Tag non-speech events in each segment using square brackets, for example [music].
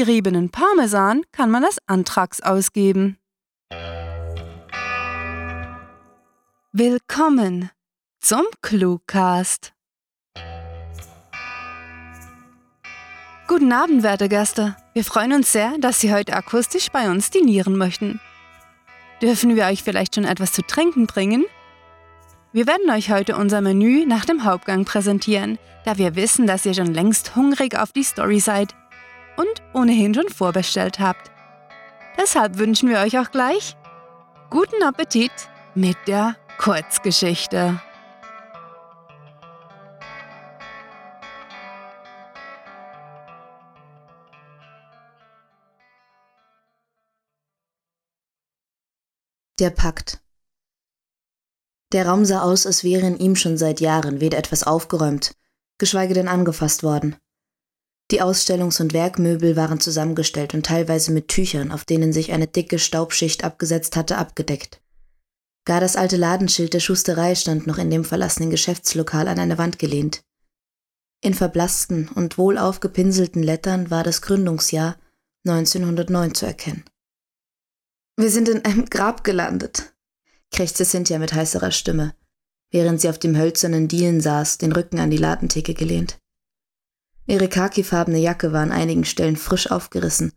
geriebenen Parmesan kann man als Antrax ausgeben. Willkommen zum Cluecast. Guten Abend, werte Gäste. Wir freuen uns sehr, dass Sie heute akustisch bei uns dinieren möchten. Dürfen wir euch vielleicht schon etwas zu trinken bringen? Wir werden euch heute unser Menü nach dem Hauptgang präsentieren, da wir wissen, dass ihr schon längst hungrig auf die Story seid und ohnehin schon vorbestellt habt. Deshalb wünschen wir euch auch gleich guten Appetit mit der Kurzgeschichte. Der Pakt. Der Raum sah aus, als wäre in ihm schon seit Jahren weder etwas aufgeräumt, geschweige denn angefasst worden. Die Ausstellungs- und Werkmöbel waren zusammengestellt und teilweise mit Tüchern, auf denen sich eine dicke Staubschicht abgesetzt hatte, abgedeckt. Gar das alte Ladenschild der Schusterei stand noch in dem verlassenen Geschäftslokal an eine Wand gelehnt. In verblassten und wohl aufgepinselten Lettern war das Gründungsjahr 1909 zu erkennen. Wir sind in einem Grab gelandet, krächzte Cynthia mit heißerer Stimme, während sie auf dem hölzernen Dielen saß, den Rücken an die Ladentheke gelehnt. Ihre khakifarbene Jacke war an einigen Stellen frisch aufgerissen,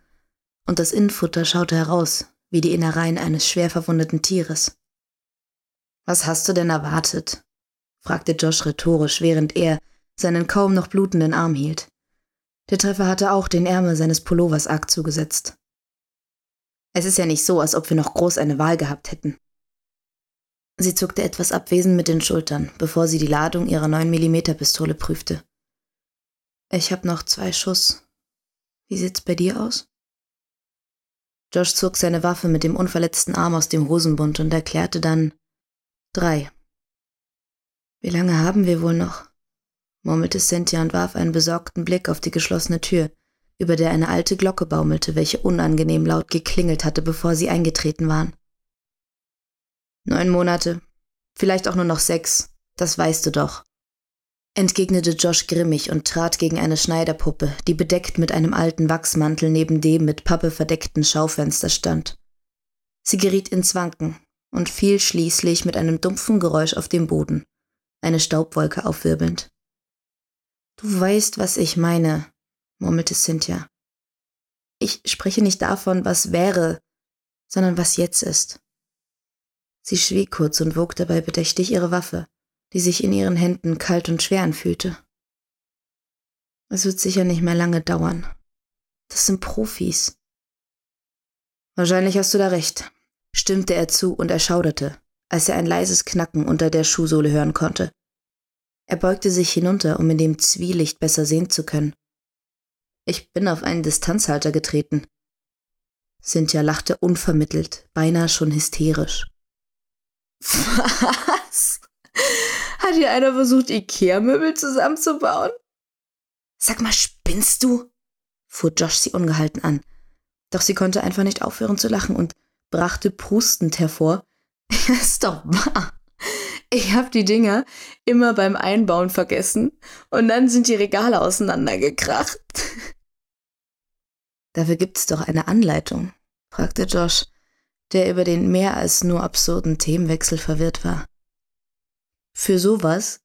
und das Innenfutter schaute heraus, wie die Innereien eines schwer verwundeten Tieres. Was hast du denn erwartet? fragte Josh rhetorisch, während er seinen kaum noch blutenden Arm hielt. Der Treffer hatte auch den Ärmel seines Pullovers arg zugesetzt. Es ist ja nicht so, als ob wir noch groß eine Wahl gehabt hätten. Sie zuckte etwas abwesend mit den Schultern, bevor sie die Ladung ihrer 9mm Pistole prüfte. Ich hab noch zwei Schuss. Wie sieht's bei dir aus? Josh zog seine Waffe mit dem unverletzten Arm aus dem Hosenbund und erklärte dann drei. Wie lange haben wir wohl noch? murmelte Cynthia und warf einen besorgten Blick auf die geschlossene Tür, über der eine alte Glocke baumelte, welche unangenehm laut geklingelt hatte, bevor sie eingetreten waren. Neun Monate, vielleicht auch nur noch sechs, das weißt du doch, entgegnete Josh grimmig und trat gegen eine Schneiderpuppe, die bedeckt mit einem alten Wachsmantel neben dem mit Pappe verdeckten Schaufenster stand. Sie geriet ins Wanken und fiel schließlich mit einem dumpfen Geräusch auf den Boden, eine Staubwolke aufwirbelnd. Du weißt, was ich meine, murmelte Cynthia. Ich spreche nicht davon, was wäre, sondern was jetzt ist. Sie schwieg kurz und wog dabei bedächtig ihre Waffe, die sich in ihren Händen kalt und schwer anfühlte. Es wird sicher nicht mehr lange dauern. Das sind Profis. Wahrscheinlich hast du da recht, stimmte er zu und erschauderte, als er ein leises Knacken unter der Schuhsohle hören konnte. Er beugte sich hinunter, um in dem Zwielicht besser sehen zu können. Ich bin auf einen Distanzhalter getreten. Cynthia lachte unvermittelt, beinahe schon hysterisch. [laughs] Was? Hat hier einer versucht, Ikea-Möbel zusammenzubauen? Sag mal, spinnst du? fuhr Josh sie ungehalten an. Doch sie konnte einfach nicht aufhören zu lachen und brachte prustend hervor. [laughs] ist doch wahr. Ich hab die Dinger immer beim Einbauen vergessen und dann sind die Regale auseinandergekracht. [laughs] Dafür gibt's doch eine Anleitung, fragte Josh, der über den mehr als nur absurden Themenwechsel verwirrt war. Für sowas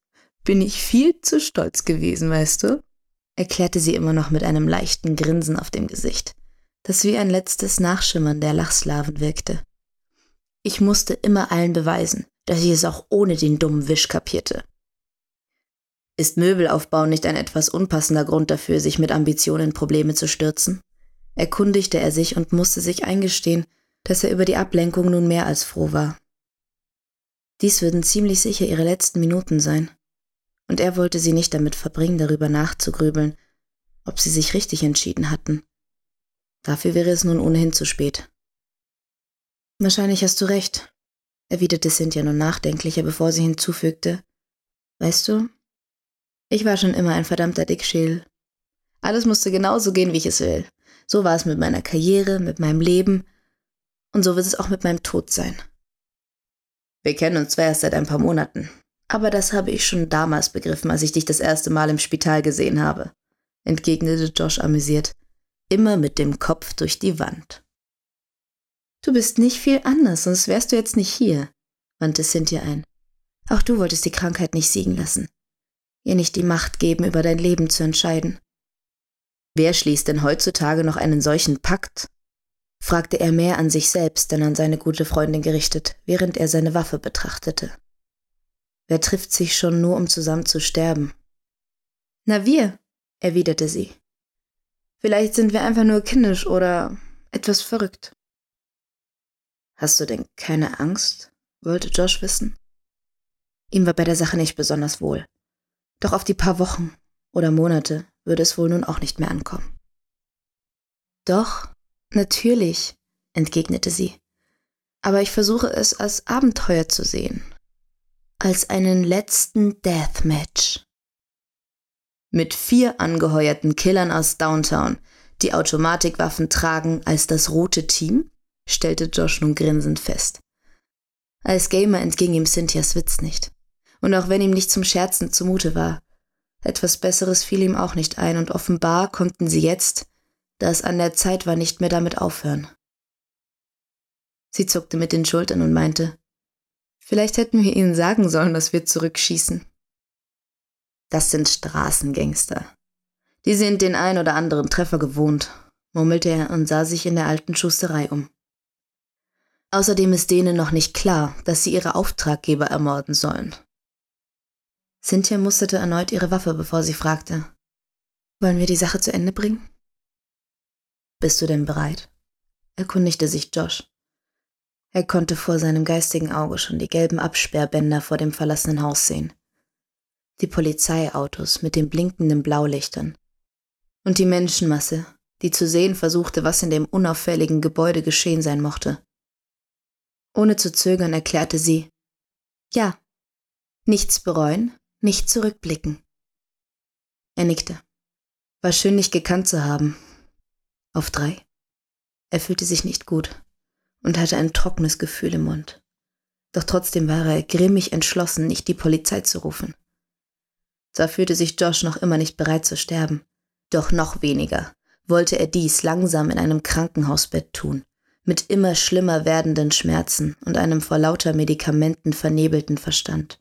bin ich viel zu stolz gewesen, weißt du? erklärte sie immer noch mit einem leichten Grinsen auf dem Gesicht, das wie ein letztes Nachschimmern der Lachslaven wirkte. Ich musste immer allen beweisen, dass ich es auch ohne den dummen Wisch kapierte. Ist Möbelaufbau nicht ein etwas unpassender Grund dafür, sich mit Ambitionen in Probleme zu stürzen? erkundigte er sich und musste sich eingestehen, dass er über die Ablenkung nun mehr als froh war. Dies würden ziemlich sicher ihre letzten Minuten sein, und er wollte sie nicht damit verbringen, darüber nachzugrübeln, ob sie sich richtig entschieden hatten. Dafür wäre es nun ohnehin zu spät. Wahrscheinlich hast du recht, erwiderte Cynthia nun nachdenklicher, bevor sie hinzufügte. Weißt du, ich war schon immer ein verdammter Dickschädel. Alles musste genauso gehen, wie ich es will. So war es mit meiner Karriere, mit meinem Leben und so wird es auch mit meinem Tod sein. Wir kennen uns zwar erst seit ein paar Monaten, aber das habe ich schon damals begriffen, als ich dich das erste Mal im Spital gesehen habe, entgegnete Josh amüsiert. immer mit dem Kopf durch die Wand. Du bist nicht viel anders, sonst wärst du jetzt nicht hier, wandte Cynthia ein. Auch du wolltest die Krankheit nicht siegen lassen. Ihr nicht die Macht geben, über dein Leben zu entscheiden. Wer schließt denn heutzutage noch einen solchen Pakt? Fragte er mehr an sich selbst denn an seine gute Freundin gerichtet, während er seine Waffe betrachtete. Wer trifft sich schon nur, um zusammen zu sterben? Na wir, erwiderte sie. Vielleicht sind wir einfach nur kindisch oder etwas verrückt. Hast du denn keine Angst? wollte Josh wissen. Ihm war bei der Sache nicht besonders wohl. Doch auf die paar Wochen oder Monate würde es wohl nun auch nicht mehr ankommen. Doch, natürlich, entgegnete sie. Aber ich versuche es als Abenteuer zu sehen. Als einen letzten Deathmatch. Mit vier angeheuerten Killern aus Downtown, die Automatikwaffen tragen als das rote Team, stellte Josh nun grinsend fest. Als Gamer entging ihm Cynthias Witz nicht. Und auch wenn ihm nicht zum Scherzen zumute war, etwas Besseres fiel ihm auch nicht ein, und offenbar konnten sie jetzt, da es an der Zeit war, nicht mehr damit aufhören. Sie zuckte mit den Schultern und meinte, vielleicht hätten wir ihnen sagen sollen, dass wir zurückschießen. Das sind Straßengangster. Die sind den ein oder anderen Treffer gewohnt, murmelte er und sah sich in der alten Schusterei um. Außerdem ist denen noch nicht klar, dass sie ihre Auftraggeber ermorden sollen. Cynthia musterte erneut ihre Waffe, bevor sie fragte, wollen wir die Sache zu Ende bringen? Bist du denn bereit? erkundigte sich Josh. Er konnte vor seinem geistigen Auge schon die gelben Absperrbänder vor dem verlassenen Haus sehen. Die Polizeiautos mit den blinkenden Blaulichtern. Und die Menschenmasse, die zu sehen versuchte, was in dem unauffälligen Gebäude geschehen sein mochte. Ohne zu zögern erklärte sie, ja, nichts bereuen, nicht zurückblicken. Er nickte. War schön, dich gekannt zu haben. Auf drei. Er fühlte sich nicht gut und hatte ein trockenes Gefühl im Mund. Doch trotzdem war er grimmig entschlossen, nicht die Polizei zu rufen. Zwar fühlte sich Josh noch immer nicht bereit zu sterben, doch noch weniger wollte er dies langsam in einem Krankenhausbett tun, mit immer schlimmer werdenden Schmerzen und einem vor lauter Medikamenten vernebelten Verstand.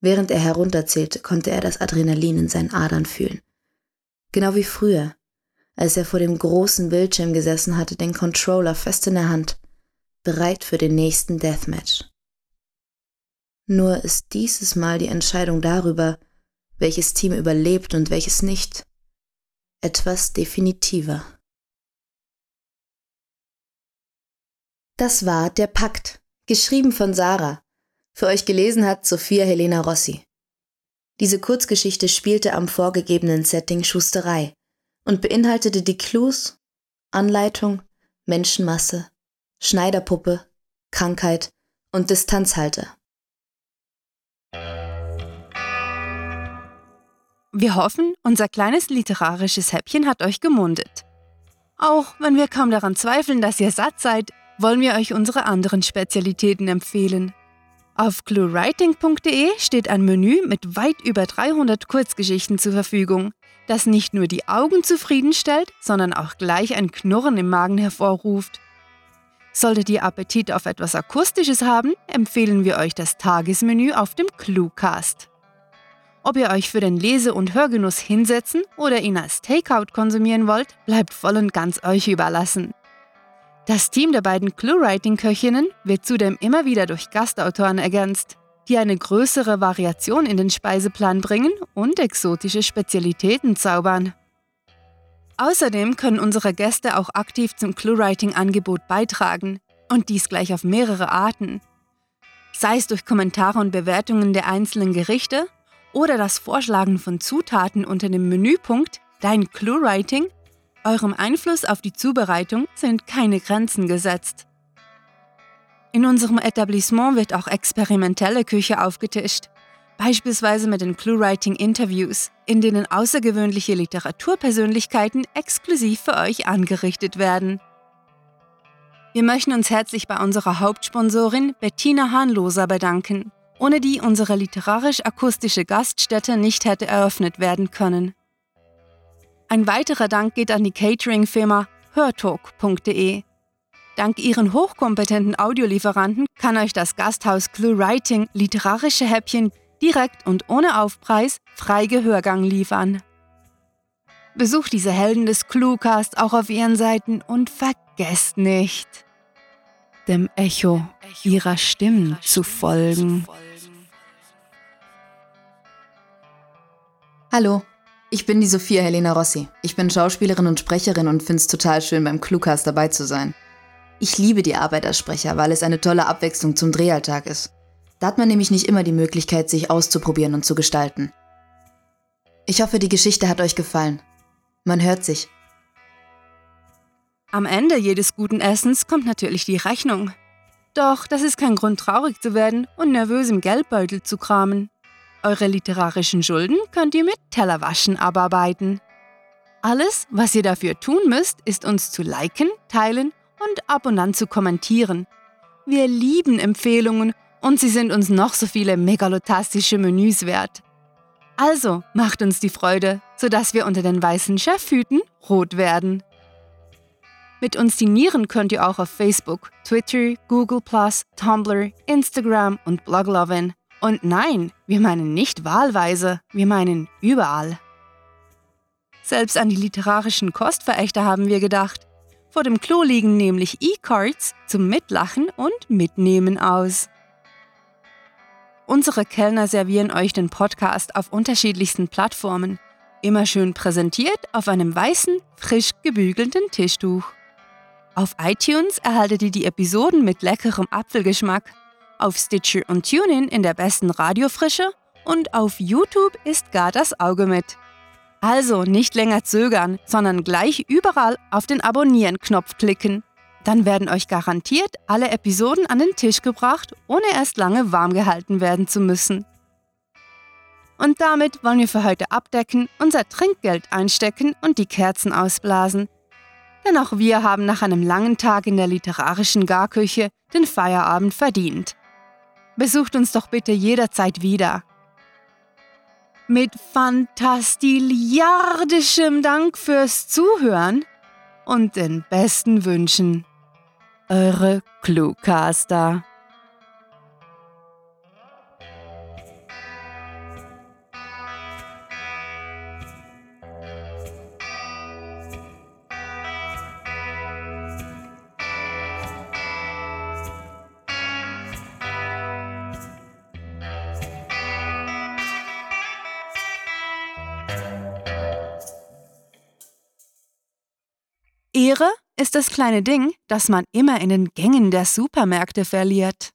Während er herunterzählte, konnte er das Adrenalin in seinen Adern fühlen. Genau wie früher, als er vor dem großen Bildschirm gesessen hatte, den Controller fest in der Hand, bereit für den nächsten Deathmatch. Nur ist dieses Mal die Entscheidung darüber, welches Team überlebt und welches nicht, etwas definitiver. Das war Der Pakt, geschrieben von Sarah, für euch gelesen hat Sophia Helena Rossi. Diese Kurzgeschichte spielte am vorgegebenen Setting Schusterei und beinhaltete die Clues Anleitung, Menschenmasse, Schneiderpuppe, Krankheit und Distanzhalter. Wir hoffen, unser kleines literarisches Häppchen hat euch gemundet. Auch wenn wir kaum daran zweifeln, dass ihr satt seid, wollen wir euch unsere anderen Spezialitäten empfehlen. Auf cluewriting.de steht ein Menü mit weit über 300 Kurzgeschichten zur Verfügung, das nicht nur die Augen zufriedenstellt, sondern auch gleich ein Knurren im Magen hervorruft. Solltet ihr Appetit auf etwas Akustisches haben, empfehlen wir euch das Tagesmenü auf dem Cluecast. Ob ihr euch für den Lese- und Hörgenuss hinsetzen oder ihn als Takeout konsumieren wollt, bleibt voll und ganz euch überlassen. Das Team der beiden Clue-Writing-Köchinnen wird zudem immer wieder durch Gastautoren ergänzt, die eine größere Variation in den Speiseplan bringen und exotische Spezialitäten zaubern. Außerdem können unsere Gäste auch aktiv zum Clue-Writing-Angebot beitragen und dies gleich auf mehrere Arten. Sei es durch Kommentare und Bewertungen der einzelnen Gerichte oder das Vorschlagen von Zutaten unter dem Menüpunkt Dein Clue-Writing Eurem Einfluss auf die Zubereitung sind keine Grenzen gesetzt. In unserem Etablissement wird auch experimentelle Küche aufgetischt, beispielsweise mit den ClueWriting-Interviews, in denen außergewöhnliche Literaturpersönlichkeiten exklusiv für euch angerichtet werden. Wir möchten uns herzlich bei unserer Hauptsponsorin Bettina Hahnloser bedanken, ohne die unsere literarisch-akustische Gaststätte nicht hätte eröffnet werden können. Ein weiterer Dank geht an die Catering-Firma hörtalk.de. Dank ihren hochkompetenten Audiolieferanten kann euch das Gasthaus Clue Writing literarische Häppchen direkt und ohne Aufpreis frei Gehörgang liefern. Besucht diese Helden des Cluecast auch auf ihren Seiten und vergesst nicht, dem Echo ihrer Stimmen zu folgen. Hallo, ich bin die Sophia Helena Rossi. Ich bin Schauspielerin und Sprecherin und finde es total schön, beim Cluecast dabei zu sein. Ich liebe die Arbeit als Sprecher, weil es eine tolle Abwechslung zum Drehalltag ist. Da hat man nämlich nicht immer die Möglichkeit, sich auszuprobieren und zu gestalten. Ich hoffe, die Geschichte hat euch gefallen. Man hört sich. Am Ende jedes guten Essens kommt natürlich die Rechnung. Doch das ist kein Grund, traurig zu werden und nervös im Geldbeutel zu kramen. Eure literarischen Schulden könnt ihr mit Tellerwaschen abarbeiten. Alles, was ihr dafür tun müsst, ist uns zu liken, teilen und ab und an zu kommentieren. Wir lieben Empfehlungen und sie sind uns noch so viele megalotastische Menüs wert. Also macht uns die Freude, sodass wir unter den weißen Chefhüten rot werden. Mit uns dinieren könnt ihr auch auf Facebook, Twitter, Google, Tumblr, Instagram und Bloglovin. Und nein, wir meinen nicht wahlweise, wir meinen überall. Selbst an die literarischen Kostverächter haben wir gedacht. Vor dem Klo liegen nämlich E-Cards zum Mitlachen und Mitnehmen aus. Unsere Kellner servieren euch den Podcast auf unterschiedlichsten Plattformen, immer schön präsentiert auf einem weißen, frisch gebügelten Tischtuch. Auf iTunes erhaltet ihr die Episoden mit leckerem Apfelgeschmack, auf Stitcher und TuneIn in der besten Radiofrische und auf YouTube ist gar das Auge mit. Also nicht länger zögern, sondern gleich überall auf den Abonnieren-Knopf klicken dann werden euch garantiert alle Episoden an den Tisch gebracht, ohne erst lange warm gehalten werden zu müssen. Und damit wollen wir für heute abdecken, unser Trinkgeld einstecken und die Kerzen ausblasen. Denn auch wir haben nach einem langen Tag in der literarischen Garküche den Feierabend verdient. Besucht uns doch bitte jederzeit wieder. Mit fantastiliardischem Dank fürs Zuhören und den besten Wünschen eure Cluecaster. Ehre ist das kleine Ding, das man immer in den Gängen der Supermärkte verliert.